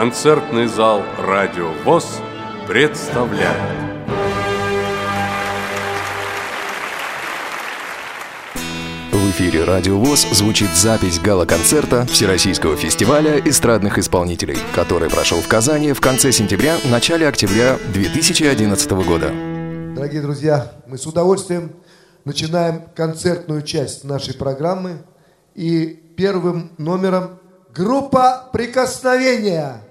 Концертный зал «Радио ВОЗ» представляет В эфире «Радио ВОЗ» звучит запись гала-концерта Всероссийского фестиваля эстрадных исполнителей, который прошел в Казани в конце сентября, начале октября 2011 года. Дорогие друзья, мы с удовольствием начинаем концертную часть нашей программы. И первым номером группа «Прикосновения»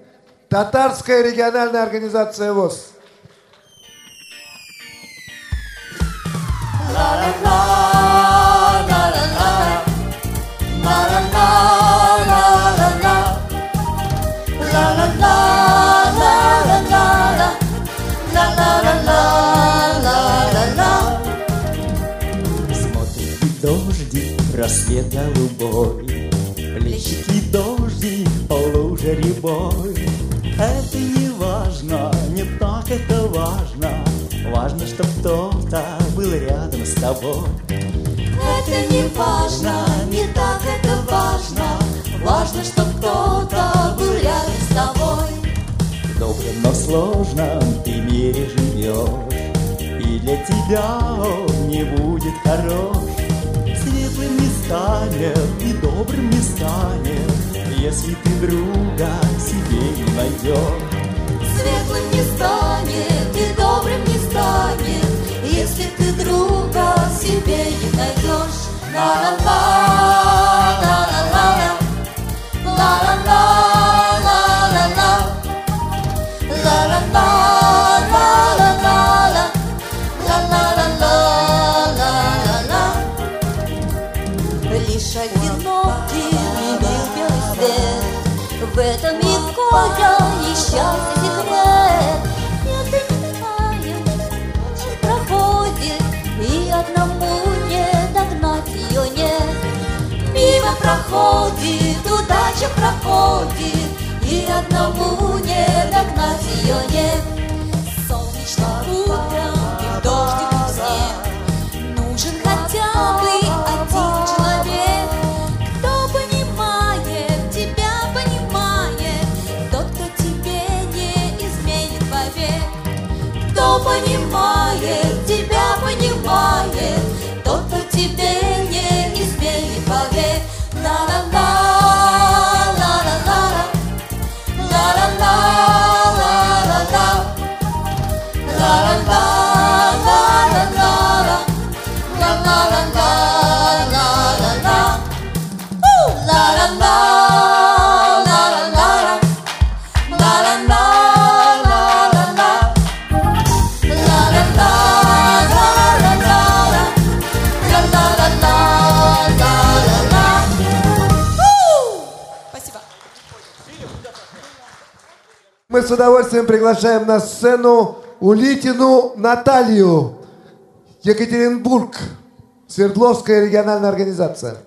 Татарская региональная организация ВОЗ. Смотрит дождик, рассвет голубой, Плещет дождик по луже рябой. Это важно, Важно, чтоб кто-то был рядом с тобой. Это не важно, не так это важно Важно, чтоб кто-то был рядом с тобой В добром, но сложном ты мире живешь, И для тебя он не будет хорош. Светлым не станет и добрым не станет, Если ты друга себе не найдешь. Светлым не станет и добрым не станет. Если ты друга себе не найдешь Ла-ла-ла, ла-ла-ла, ла-ла-ла, ла-ла-ла, проходит, удача проходит И одному не догнать ее нет. Солнечно утром и в снег. Нужен хотя бы один человек. Кто понимает, тебя понимает Тот, кто тебе не изменит вовек Кто понимает, тебя понимает Тот, кто тебе Мы с удовольствием приглашаем на сцену Улитину Наталью, Екатеринбург, Свердловская региональная организация.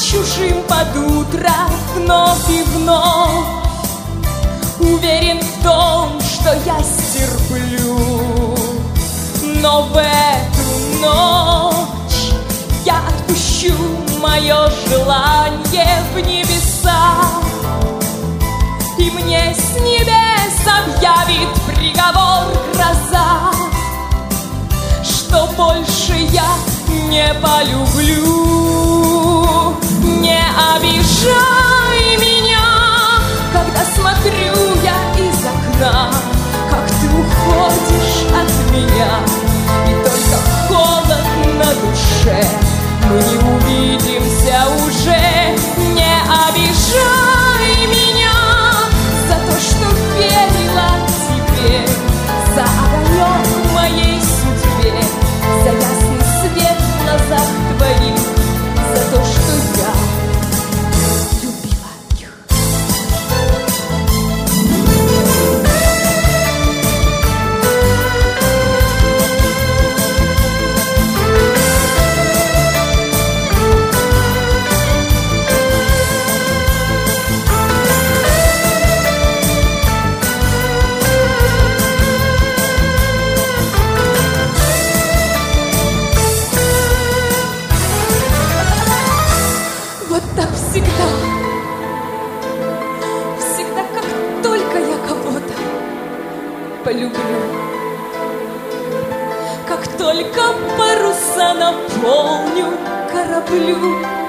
чужим под утро вновь и вновь. Уверен в том, что я стерплю Но в эту ночь я отпущу мое желание в небеса. И мне с небес объявит приговор гроза Что больше я не полюблю. Не обижай меня, когда смотрю я из окна, как ты уходишь от меня, и только холод на душе. Мы не увидимся уже, не обижай. солнца наполню кораблю.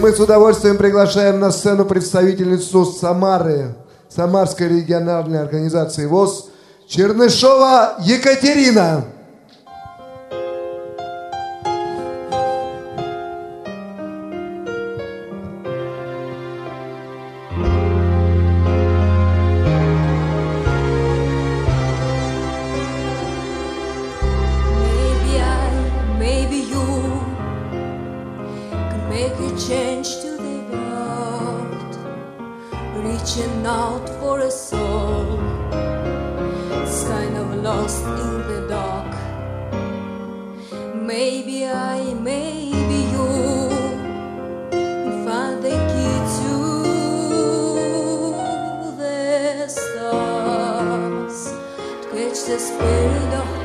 мы с удовольствием приглашаем на сцену представительницу Самары, Самарской региональной организации ВОЗ, Чернышова Екатерина. Maybe I, maybe you Fa dhe ki të dhe stas Catch the spirit. spirë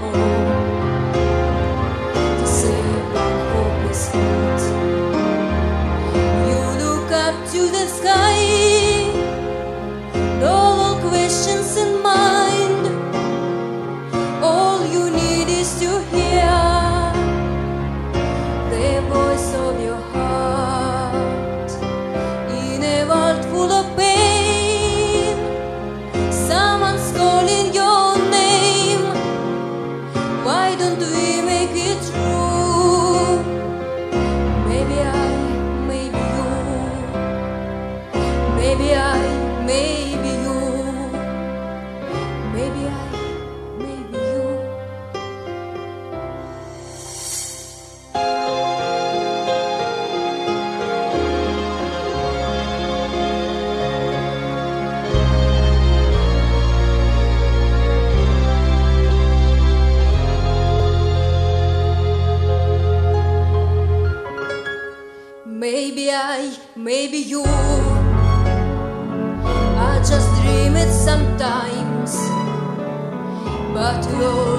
Lord.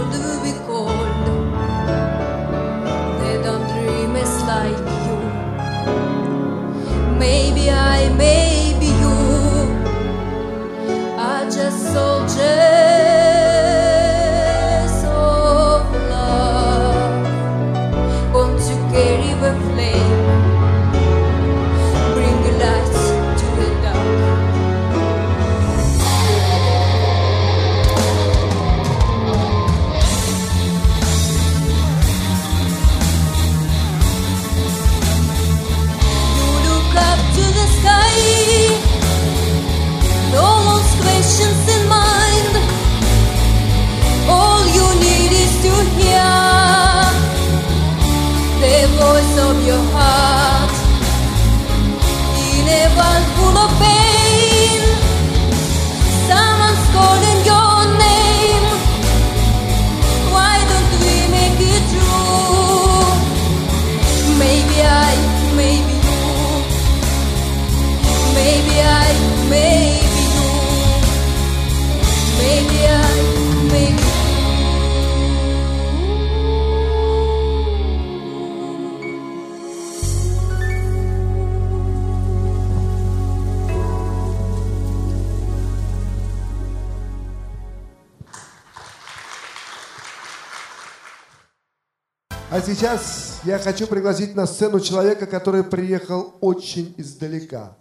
Сейчас я хочу пригласить на сцену человека, который приехал очень издалека.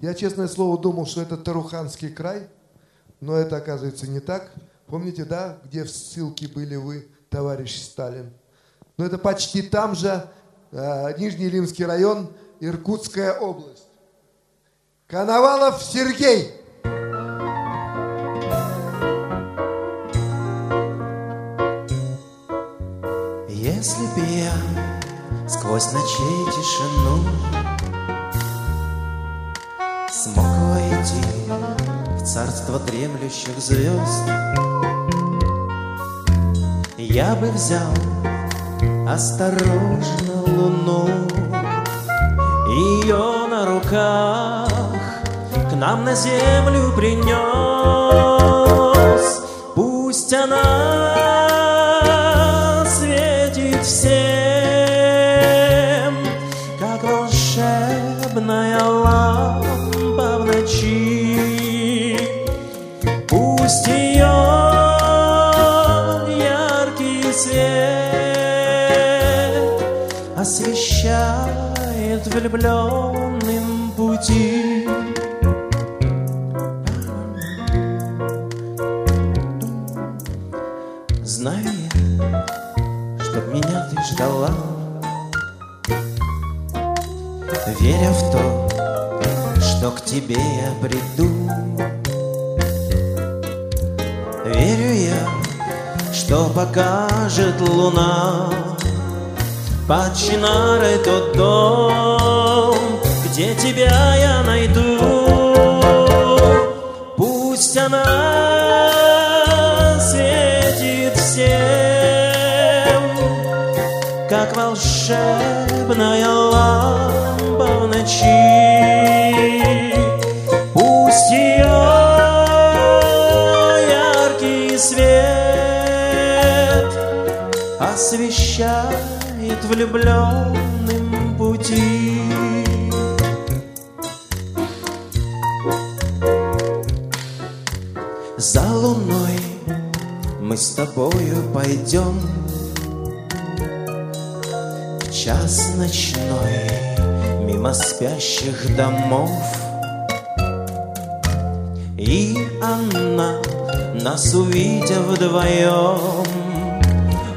Я, честное слово, думал, что это Таруханский край, но это оказывается не так. Помните, да, где в ссылке были вы, товарищ Сталин? Но это почти там же, э, Нижний Лимский район, Иркутская область. Коновалов Сергей. Сквозь ночей тишину. Смог войти в царство дремлющих звезд. Я бы взял осторожно луну Ее на руках к нам на землю принес Пусть она влюбленным пути. Знаю я, чтоб меня ты ждала, Веря в то, что к тебе я приду. Верю я, что покажет луна Под Чинарой тот дом, где тебя я найду. Пусть она светит всем, как волшебная лампа в ночи. Пусть ее яркий свет освещает влюбленным пути. За луной мы с тобою пойдем В час ночной мимо спящих домов И она, нас увидя вдвоем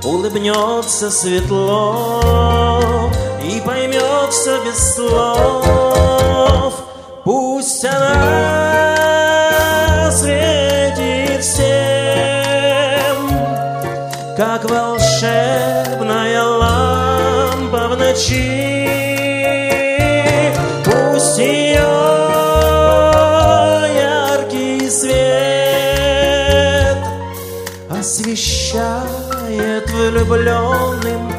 Улыбнется светло и поймет все без слов Пусть она светит всем, как волшебная лампа в ночи. Пусть ее яркий свет освещает влюбленным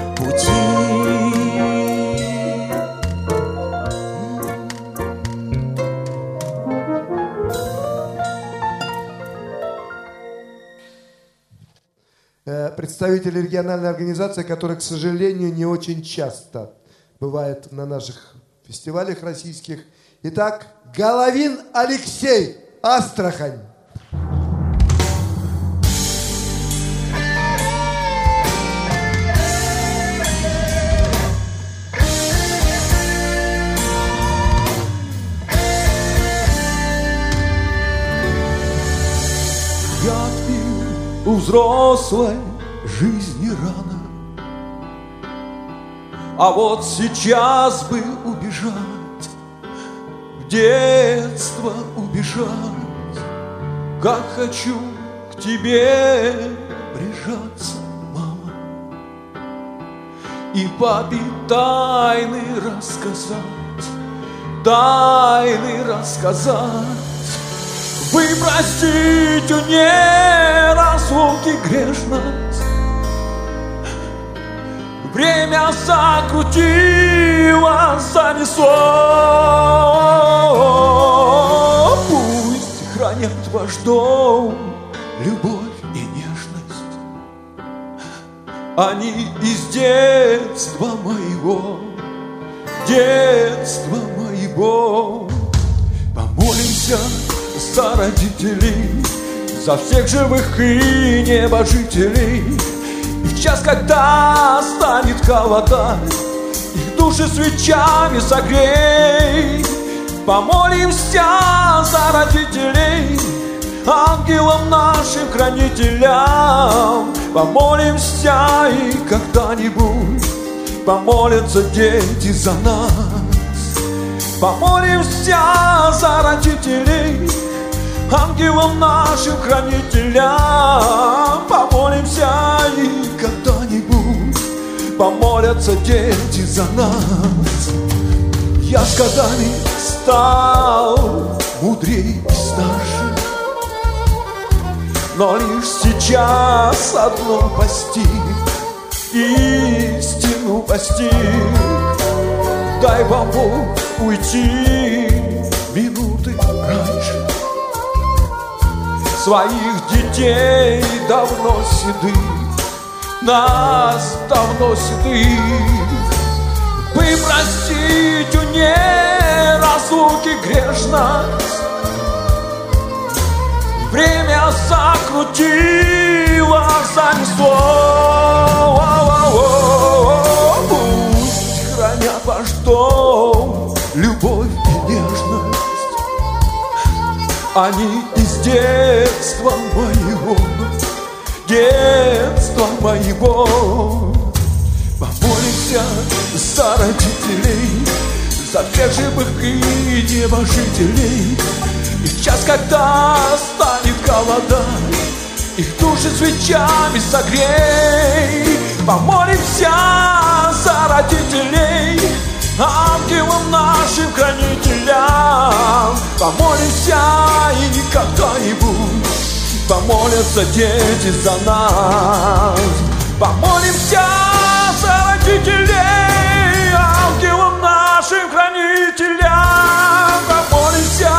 э, представители региональной организации, которая, к сожалению, не очень часто бывает на наших фестивалях российских. Итак, Головин Алексей, Астрахань. У взрослой жизни рано. А вот сейчас бы убежать В детство убежать. Как хочу к тебе прижаться, мама. И папе тайны рассказать Тайны рассказать вы простите не разлуки грешность. Время закрутило, занесло. Пусть хранят ваш дом любовь и нежность. Они из детства моего, детства моего. Помолимся за родителей, за всех живых и небожителей. И в час, когда станет холодать, их души свечами согрей. Помолимся за родителей, ангелам нашим хранителям. Помолимся и когда-нибудь помолятся дети за нас. Помолимся за родителей, ангелам нашим хранителям. Помолимся и когда-нибудь помолятся дети за нас. Я с годами стал мудрее и старше, но лишь сейчас одно постиг, истину постиг. Дай вам уйти минуты раньше Своих детей давно седых Нас давно седых. Вы простите не разлуки грешность Время закрутило, занесло Пусть хранят ваш дом любовь Они из детства моего, детства моего. Помолимся за родителей, за всех живых и небожителей. И час, когда станет голодать их души свечами согрей. Помолимся за родителей Ангелам нашим хранителям Помолимся и когда-нибудь Помолятся дети за нас. Помолимся за родителей Ангелам нашим хранителям. Помолимся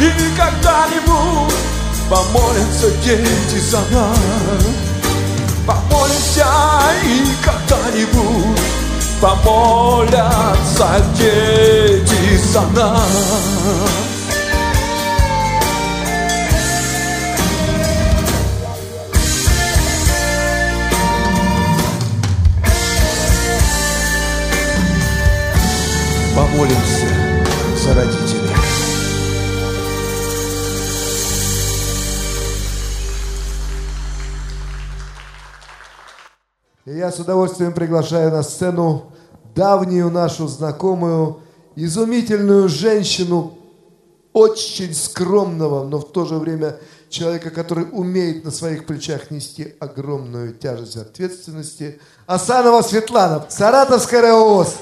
и когда-нибудь Помолятся дети за нас. Помолимся и когда-нибудь Помолятся дети за нас. Помолимся за родителей я с удовольствием приглашаю на сцену давнюю нашу знакомую, изумительную женщину, очень скромного, но в то же время человека, который умеет на своих плечах нести огромную тяжесть ответственности. Асанова Светлана, Саратовская РАОС.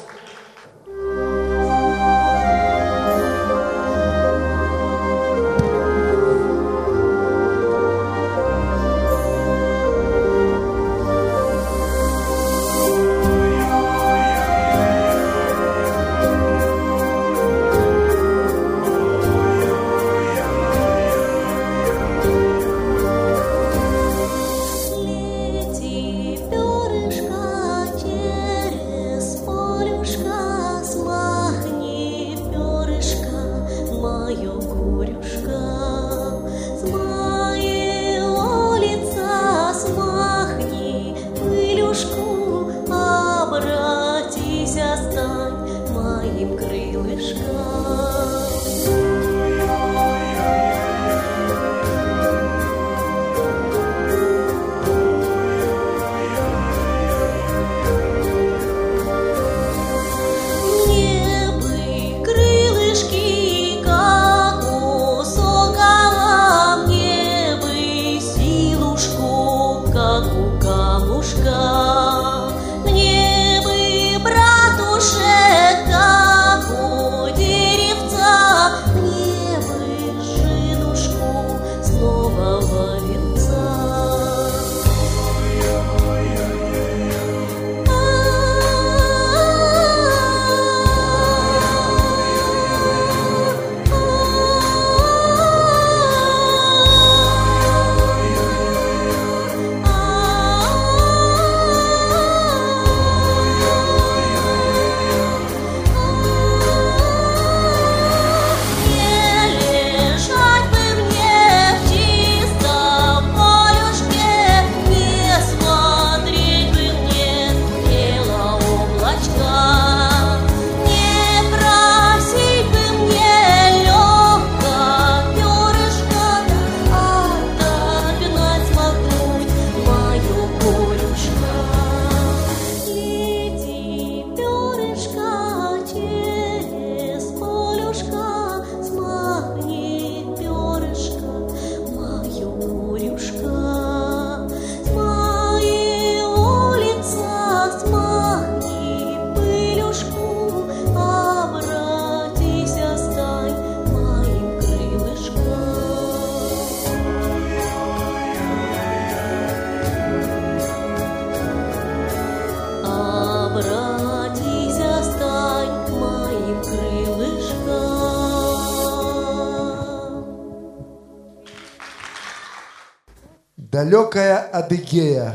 Далекая Адыгея.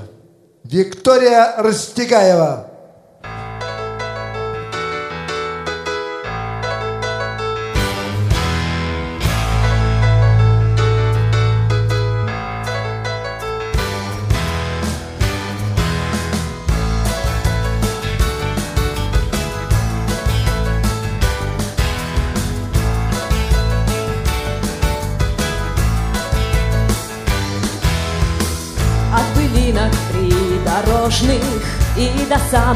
Виктория Растегаева.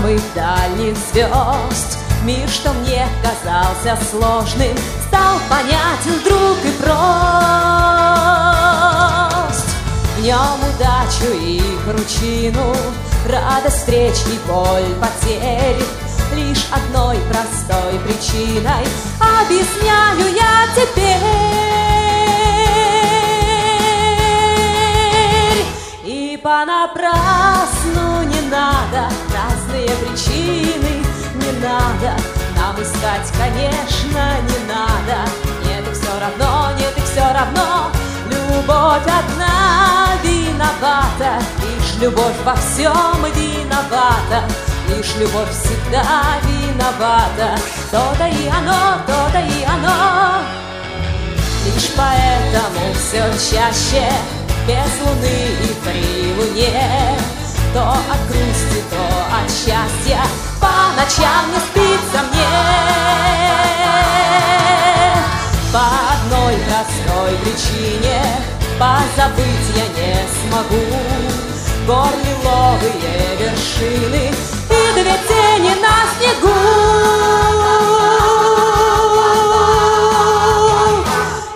Самых дальних звезд Мир, что мне казался сложным, стал понятен вдруг и прост. В нем удачу и кручину, радость встреч и боль потерь Лишь одной простой причиной объясняю я теперь. И понапрасну причины, не надо нам искать, конечно, не надо. Нет, и все равно, нет, и все равно, любовь одна виновата, лишь любовь во всем виновата. Лишь любовь всегда виновата. То-то и оно, то-то и оно. Лишь поэтому все чаще Без луны и при луне. То от грусти, от счастья По ночам не спится мне. По одной простой причине Позабыть я не смогу. Гор лиловые вершины И две тени на снегу.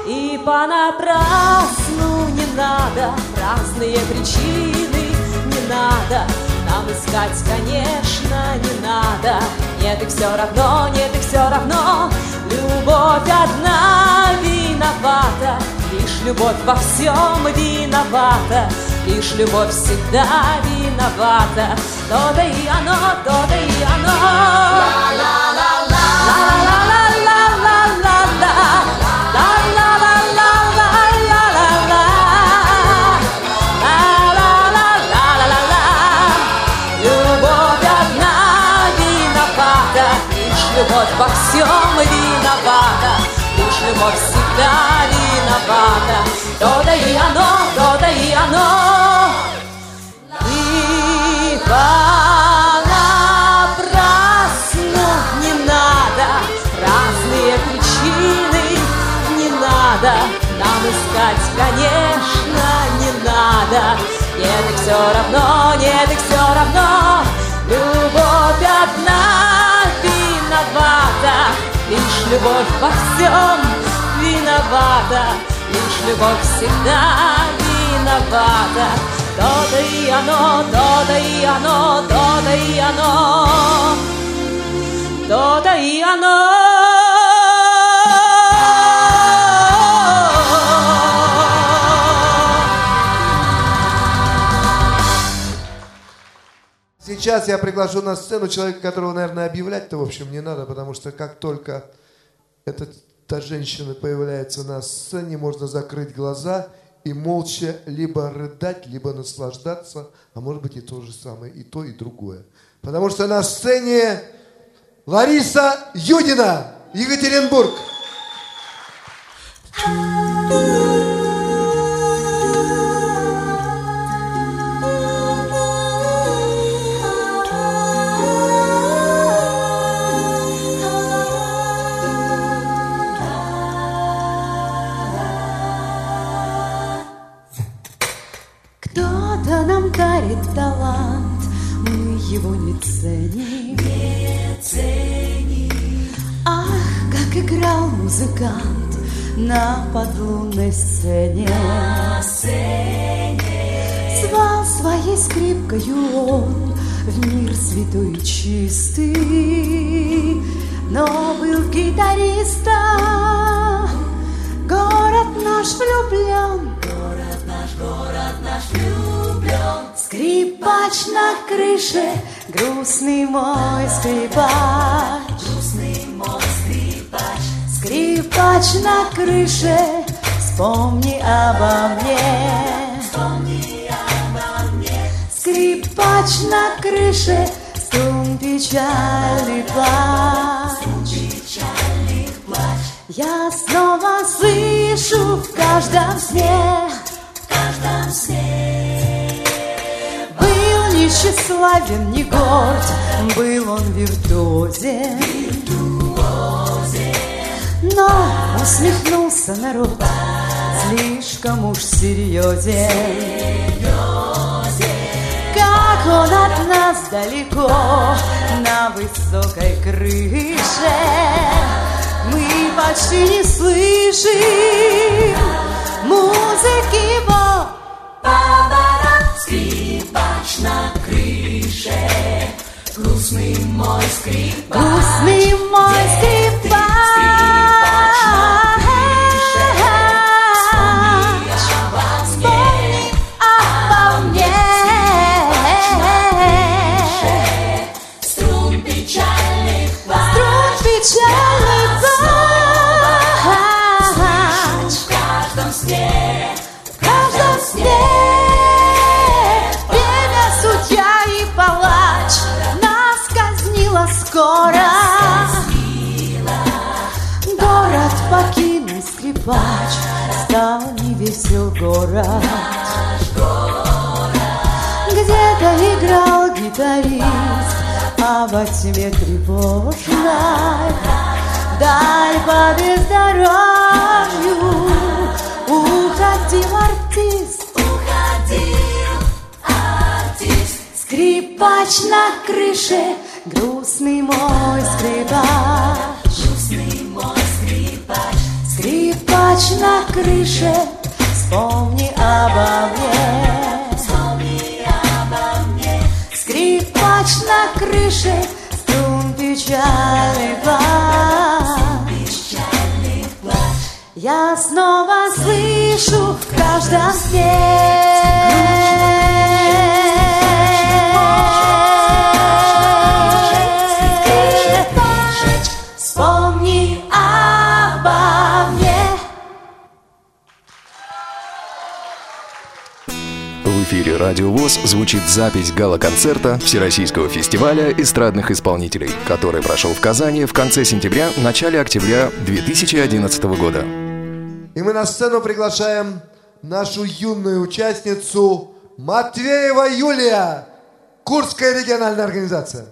И понапрасну не надо Разные причины не надо Нам искать, конечно, не надо. Нет, и все равно, нет, и все равно. Любовь одна виновата. Лишь любовь во всем виновата. Лишь любовь всегда виновата. То-то и оно, то-то и оно. Любовь искать, конечно, не надо. Нет, и все равно, нет, и все равно. Любовь одна виновата. Лишь любовь во всем виновата. Лишь любовь всегда виновата. То-то и оно, то-то и оно, то-то и оно, то-то и оно. Сейчас я приглашу на сцену человека, которого, наверное, объявлять-то, в общем, не надо, потому что как только эта та женщина появляется на сцене, можно закрыть глаза и молча либо рыдать, либо наслаждаться, а может быть и то же самое, и то, и другое. Потому что на сцене Лариса Юдина, Екатеринбург. Кто-то музыкант на подлунной сцене. На сцене. Звал своей скрипкою он в мир святой и чистый, но был гитаристом. Город наш влюблен, город наш, город наш влюблен. Скрипач на крыше, грустный мой скрипач. Скрипач. На крыше, вспомни обо мне. Вспомни обо мне. Скрипач на крыше, струн печальный плач. печальный плач. Я снова слышу в каждом сне, в каждом сне. Был не тщеславен, не горд, был он виртуозен. Но усмехнулся народ, слишком уж серьезен. Как он от нас далеко на высокой крыше, мы почти не слышим музыки его. Поворот, скрипач на крыше, грустный мой скрипач, грустный мой скрипач. Скрипач, стал невесел город. Где-то играл гитарист, а во тьме тревожной Вдаль по бездорожью уходил артист. Уходил артист. Скрипач на крыше, грустный мой скрипач. Скрипач на крыше, вспомни обо мне. Вспомни обо мне. Скрипач на крыше, струн печальный плач. Я снова слышу в каждом сне. Эфире «Радио ВОЗ» звучит запись гала-концерта Всероссийского фестиваля эстрадных исполнителей, который прошел в Казани в конце сентября, начале октября 2011 года. И мы на сцену приглашаем нашу юную участницу Матвеева Юлия, Курская региональная организация.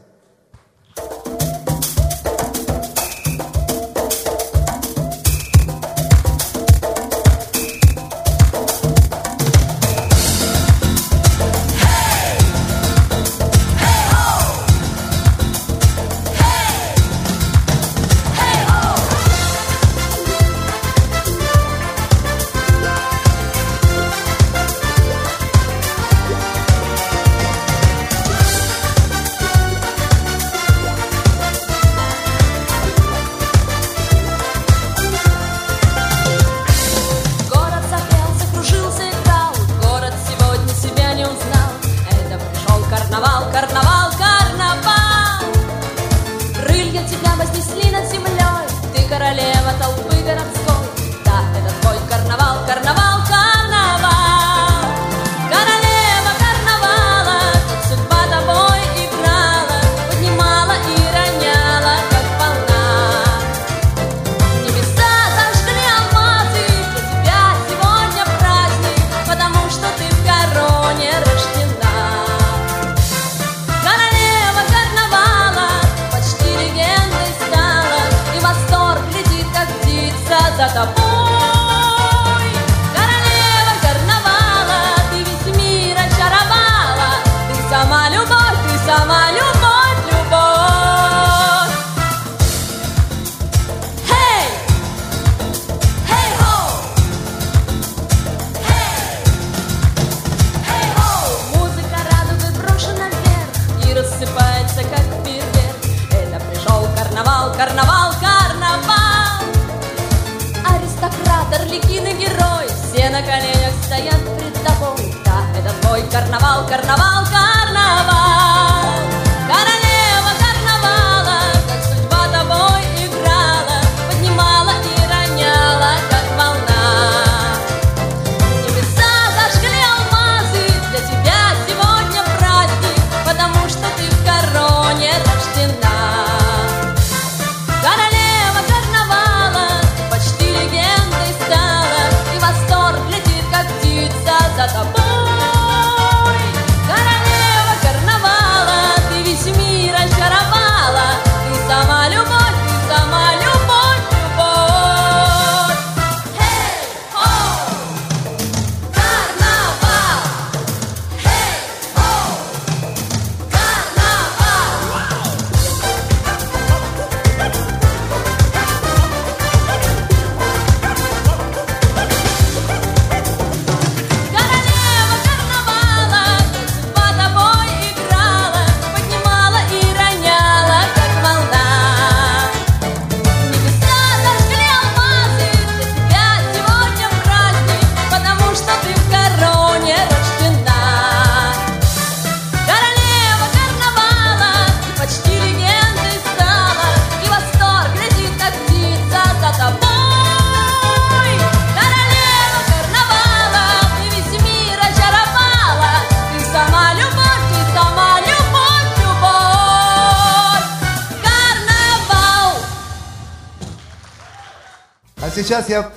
Сейчас я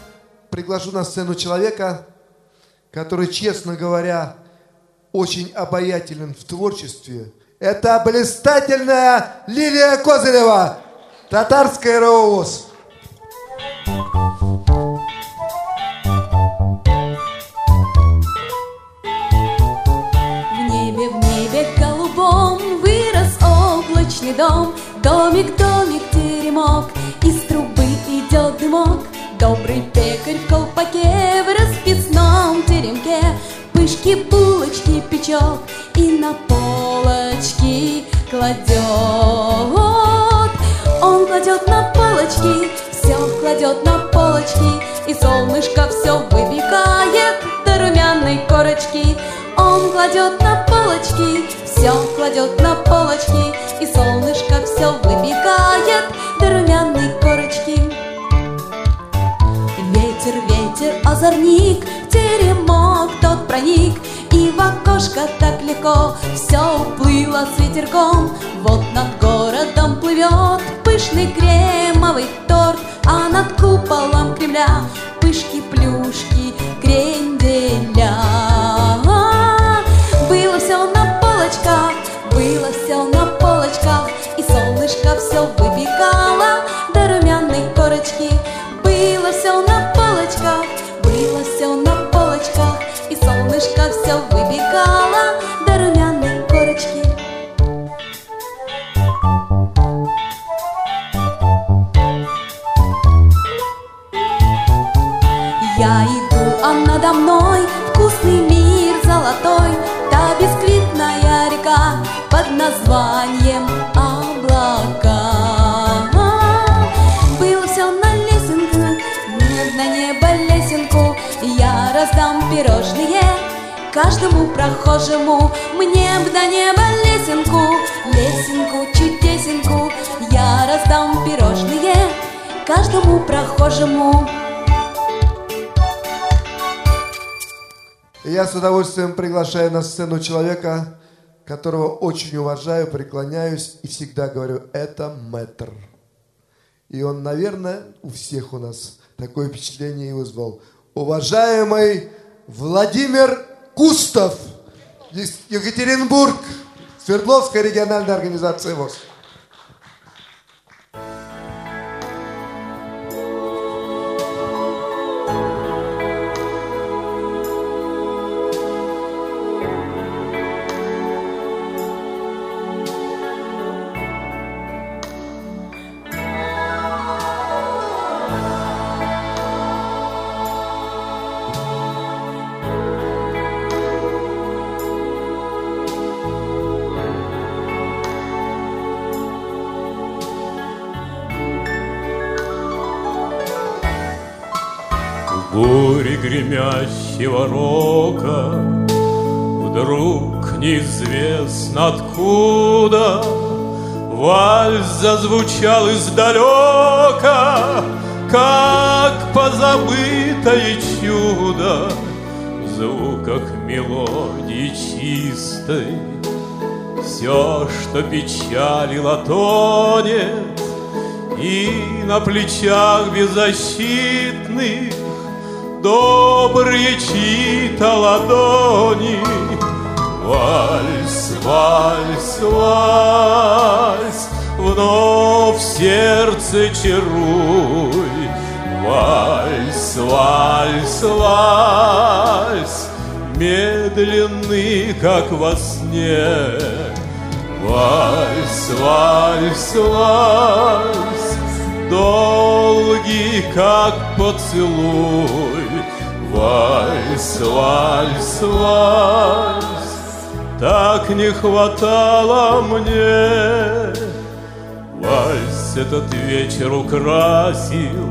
приглашу на сцену человека, который, честно говоря, очень обаятелен в творчестве. Это блистательная Лилия Козырева, татарская РОВОЗ. В небе, в небе голубом вырос облачный дом, Домик, домик, теремок, из трубы идет дымок. Добрый пекарь в колпаке в расписном теремке Пышки, булочки печет и на полочки кладет. Он кладет на полочки, все кладет на полочки, И солнышко все выпекает до румяной корочки. Он кладет на полочки, все кладет на полочки, И солнышко все выпекает озорник, в теремок тот проник, И в окошко так легко все уплыло с ветерком. Вот над городом плывет пышный кремовый торт, А над куполом Кремля пышки, плюшки, кренделя. Было все на полочках, было все на полочках, И солнышко все выпекало надо мной вкусный мир золотой, Та бисквитная река под названием облака. Было все на лесенку, на небо лесенку, Я раздам пирожные каждому прохожему. Мне б до неба лесенку, лесенку, чудесенку, Я раздам пирожные каждому прохожему. Я с удовольствием приглашаю на сцену человека, которого очень уважаю, преклоняюсь и всегда говорю, это мэтр. И он, наверное, у всех у нас такое впечатление и вызвал. Уважаемый Владимир Кустов, Екатеринбург, Свердловская региональная организация ВОЗ. Гремящего рока. Вдруг неизвестно откуда Вальс зазвучал издалека Как позабытое чудо В звуках мелодии чистой. Все, что печалило, тонет И на плечах беззащитных добрые чьи-то ладони. Вальс, вальс, вальс, вновь сердце чаруй. Вальс, вальс, вальс, медленный, как во сне. Вальс, вальс, вальс, долгий, как поцелуй. Вальс, вальс, вальс, так не хватало мне. Вальс этот вечер украсил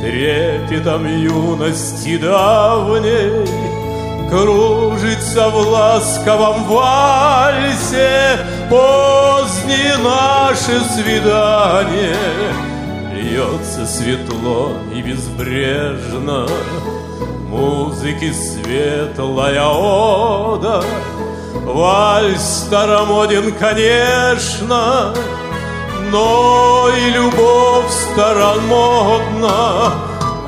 трепетом юности давней. Кружится в ласковом вальсе позднее наше свидание. Льется светло и безбрежно музыки светлая ода. Вальс старомоден, конечно, но и любовь старомодна.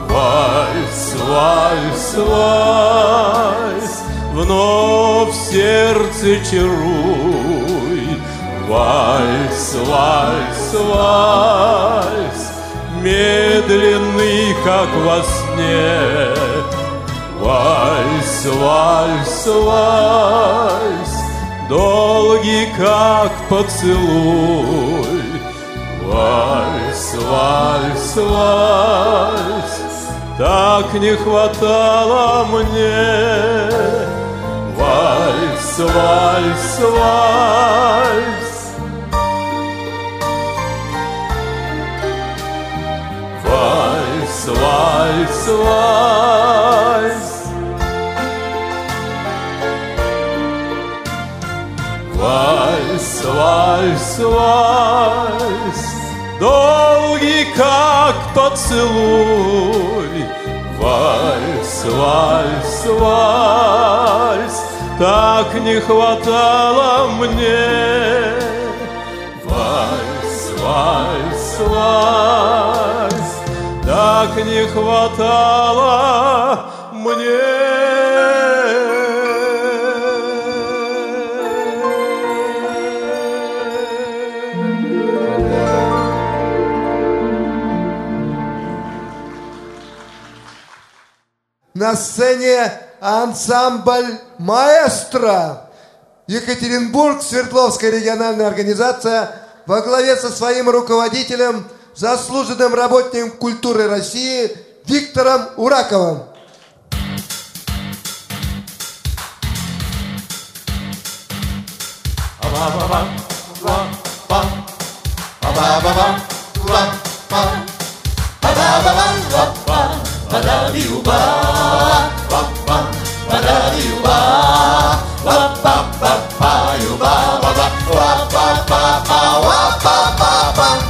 Вальс, вальс, вальс, вновь сердце чаруй. Вальс, вальс, вальс, медленный, как во сне. Вальс, вальс, вальс, долгий, как поцелуй. Вальс, вальс, вальс, так не хватало мне. Вальс, вальс, вальс, Вальс, вальс, вальс Вальс, вальс, Долгий, как поцелуй Вальс, вальс, вальс Так не хватало мне. Вальс, вальс, вальс Так не хватало На сцене ансамбль «Маэстро». Екатеринбург, Свердловская региональная организация во главе со своим руководителем, заслуженным работником культуры России Виктором Ураковым.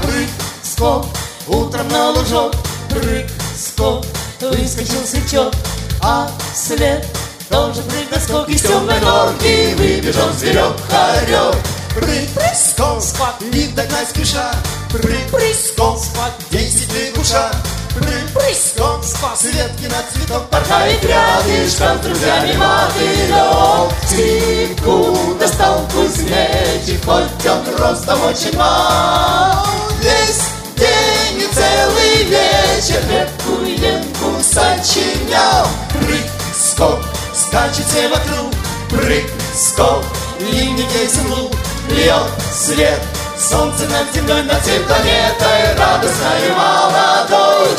Прыг-скок, утром на лужок Прыг-скок, выскочил сычок А след тоже прыг-скок Из темной норки выбежал зверек хорек Прыг-скок, не догнать спеша Прыг-скок, десять лягуша Прыг-скок, с ветки на цветок. Порхает рядышком друзьями мотылек Птичку достал кузнечик Хоть он ростом очень мал. Весь день и целый вечер Ветку и ленку сочинял. Прыг-скок, скачет все вокруг Прыг-скок, ливни весен луг Льет свет, Солнце над землей, над всей планетой Радостно и молодой.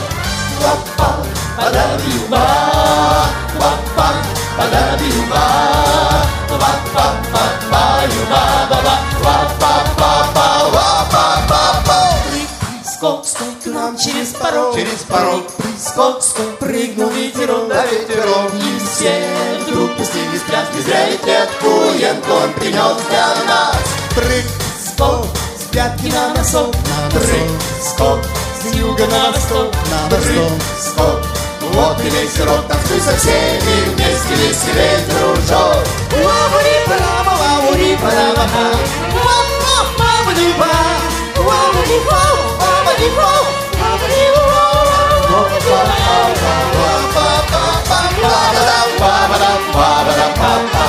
Папа, подобьюба Папа, подобьюба Папа, подобьюба Папа, папа, папа Скок, скок к нам через порог. Через порог. Скок, скок прыгнул ветерок. Да ветерок. И все вдруг пустились пляски Зря и клетку Янкон принес для нас. Прыг, скок пятки на носок, на носок, скок, с юга на восток, на восток, скок. Вот и весь рот, танцуй со всеми вместе, веселей, дружок. Уа-бури, парама, уа-бури, парама, уа-ма-ма-бури-ба, уа-бури-ба, уа-бури-ба, уа-бури-ба. Ba-ba-da-ba-ba-da-ba-ba-da-ba-ba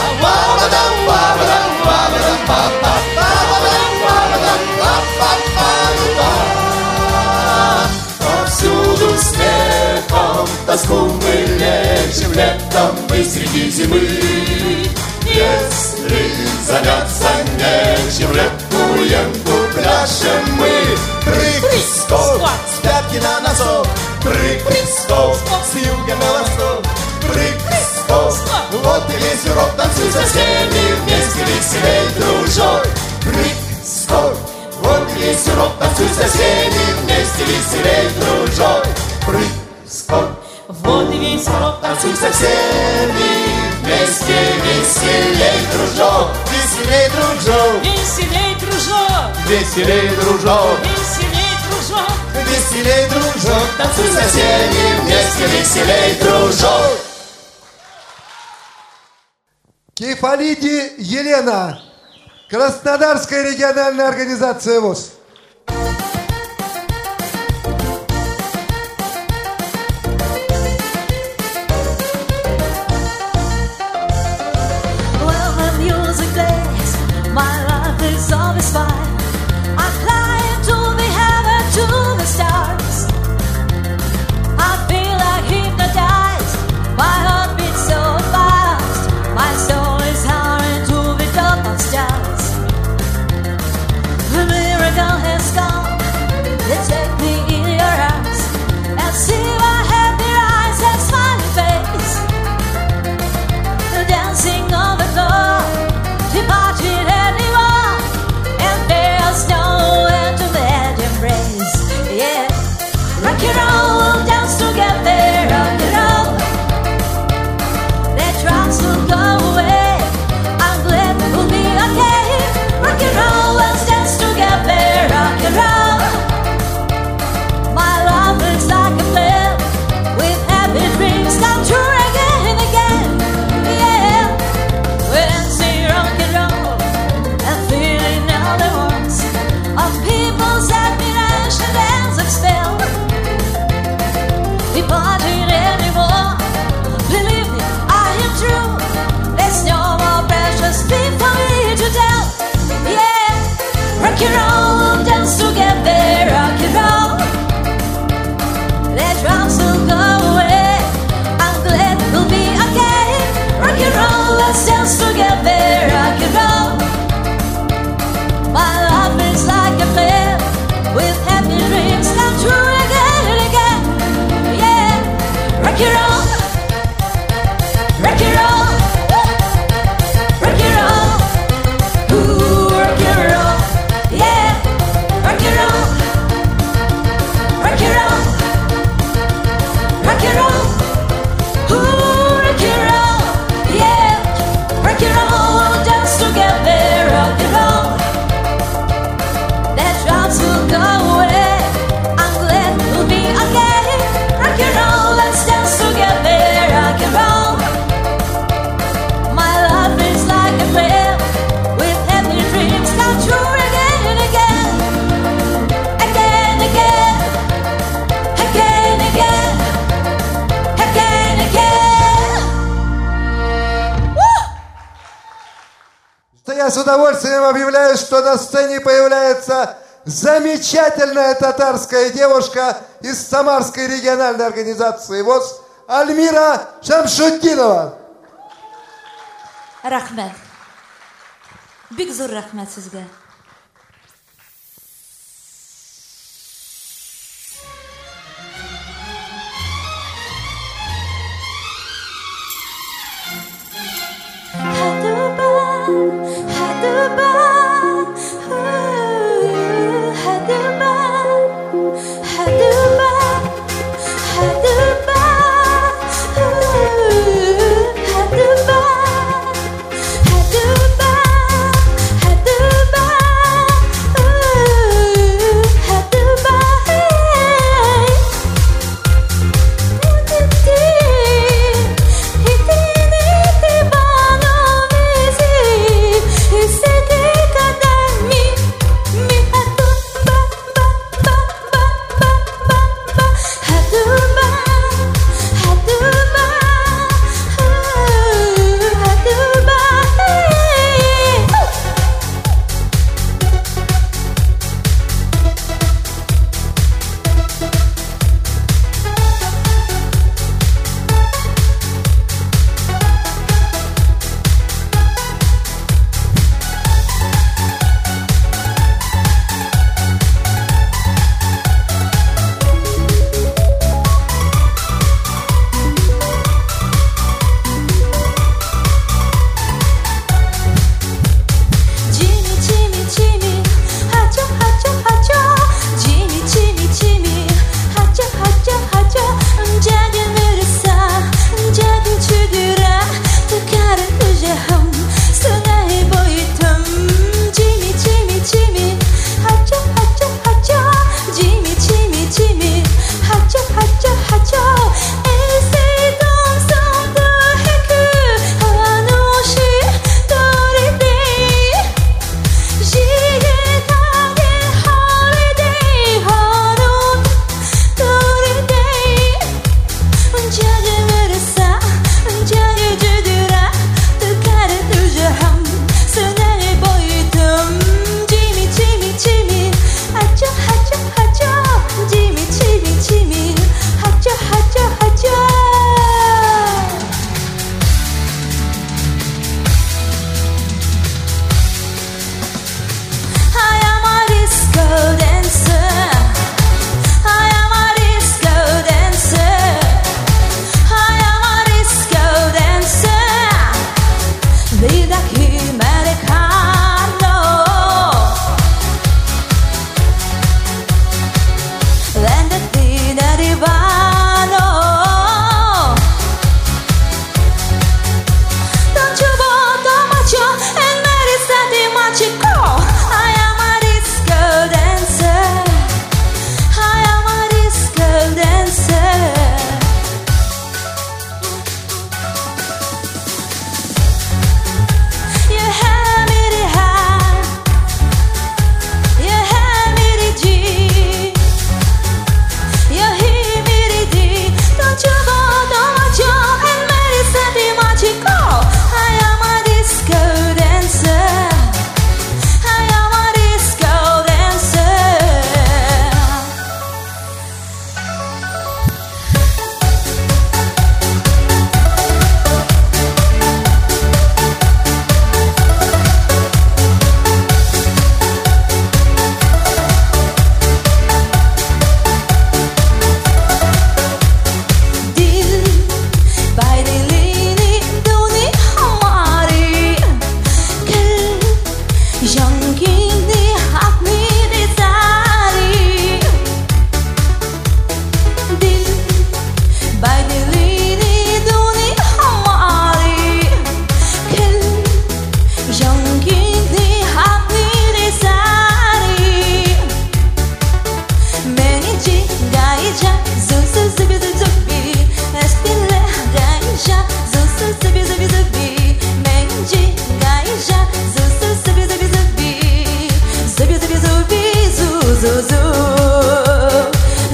тоску мы лечим летом и среди зимы. Если заняться нечем, летуем, пляшем мы. Прыг, скок, с пятки на носок, прыг, скок, с юга на восток. Прыг, скок, вот и весь урок, танцуй со всеми вместе, веселей, дружок. Прыг, скок, вот и весь урок, танцуй со всеми вместе, веселей, дружок. Прыг, скок. Вот весь урок а танцуй со всеми Вместе веселей, дружок Веселей, дружок. Веселей, дружок. Веселей, дружок. Веселей, дружок. Веселей, дружок. А танцуй со всеми Вместе веселей, дружок. Кефалиди Елена. Краснодарская региональная организация ВОЗ. на сцене появляется замечательная татарская девушка из Самарской региональной организации ВОЗ Альмира Шамшутдинова. Рахмет. Бигзур Рахмет сізге. Hadi ben,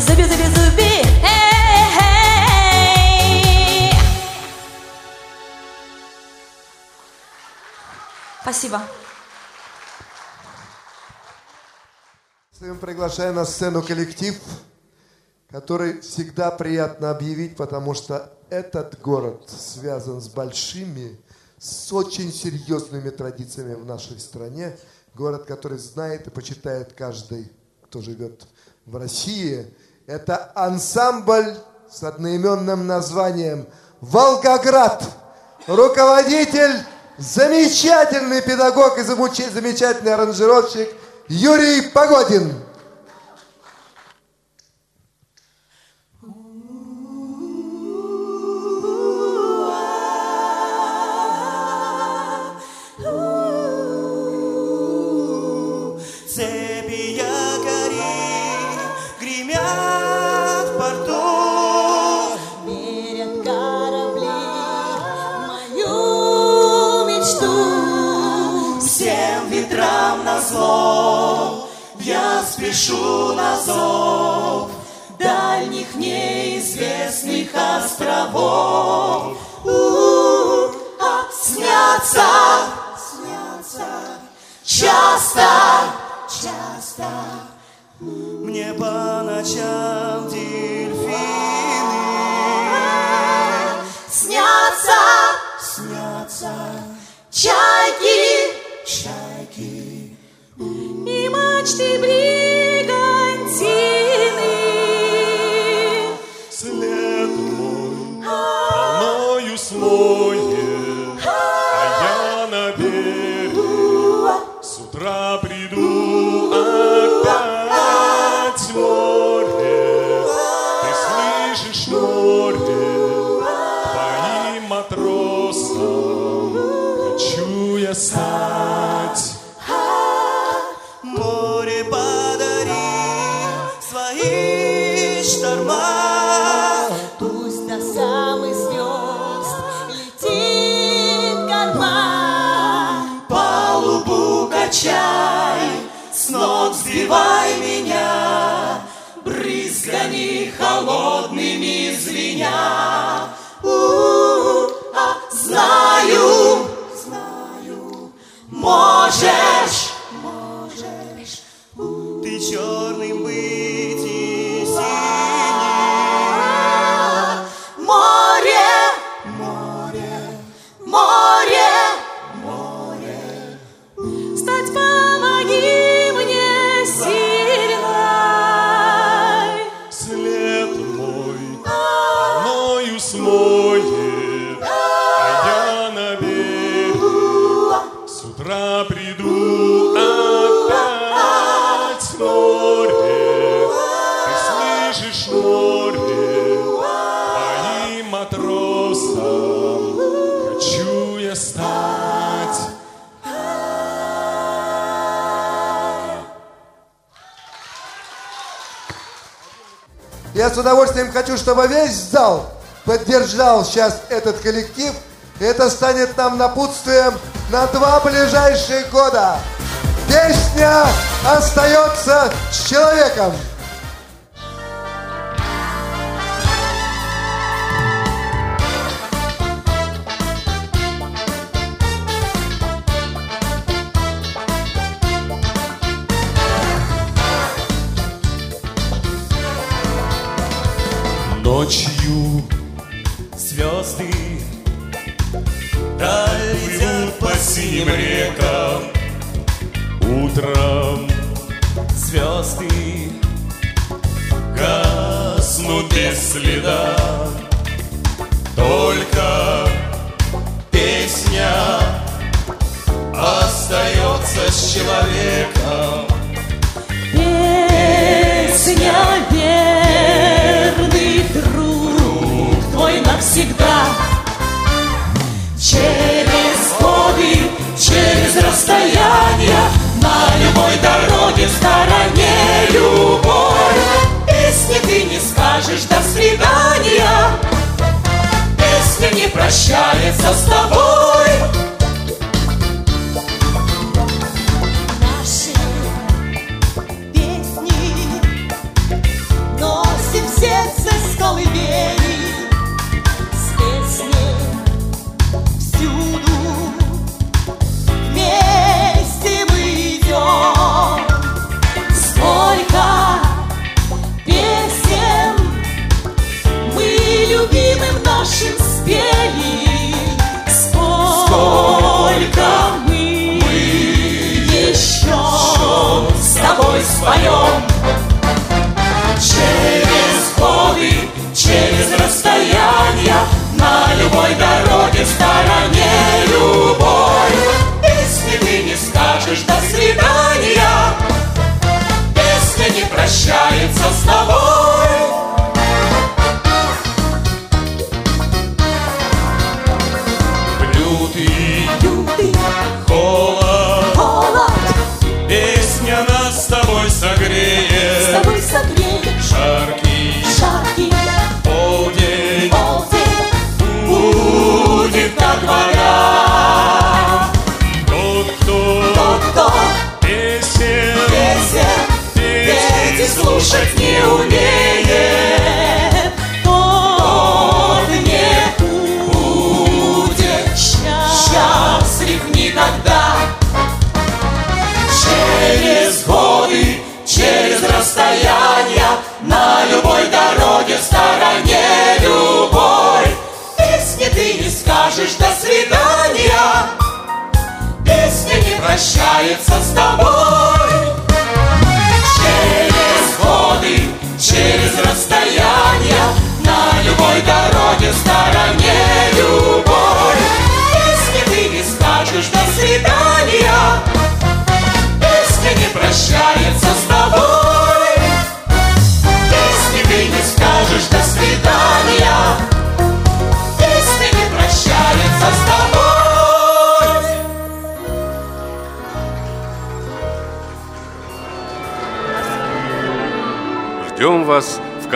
Зуби, зуби, зуби, эй-эй. Спасибо. Мы приглашаем на сцену коллектив, который всегда приятно объявить, потому что этот город связан с большими, с очень серьезными традициями в нашей стране. Город, который знает и почитает каждый, кто живет в России. Это ансамбль с одноименным названием «Волгоград». Руководитель, замечательный педагог и замечательный аранжировщик Юрий Погодин. Спешу на зов дальних неизвестных островов. У-у-у, а снятся, снятся. Часто, часто. Мне по ночам дельфины. Снятся снятся. Чайки чайки. Мачты чтобы весь зал поддержал сейчас этот коллектив. Это станет нам напутствием на два ближайших года. Песня остается с человеком. Ночью звезды Долетят по синим рекам, утром звезды гаснут без следа. Только песня остается с человеком. Песня через расстояние, на любой дороге в стороне любовь. Песни ты не скажешь до свидания, песня не прощается с тобой. Споем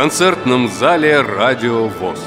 концертном зале «Радио ВОЗ».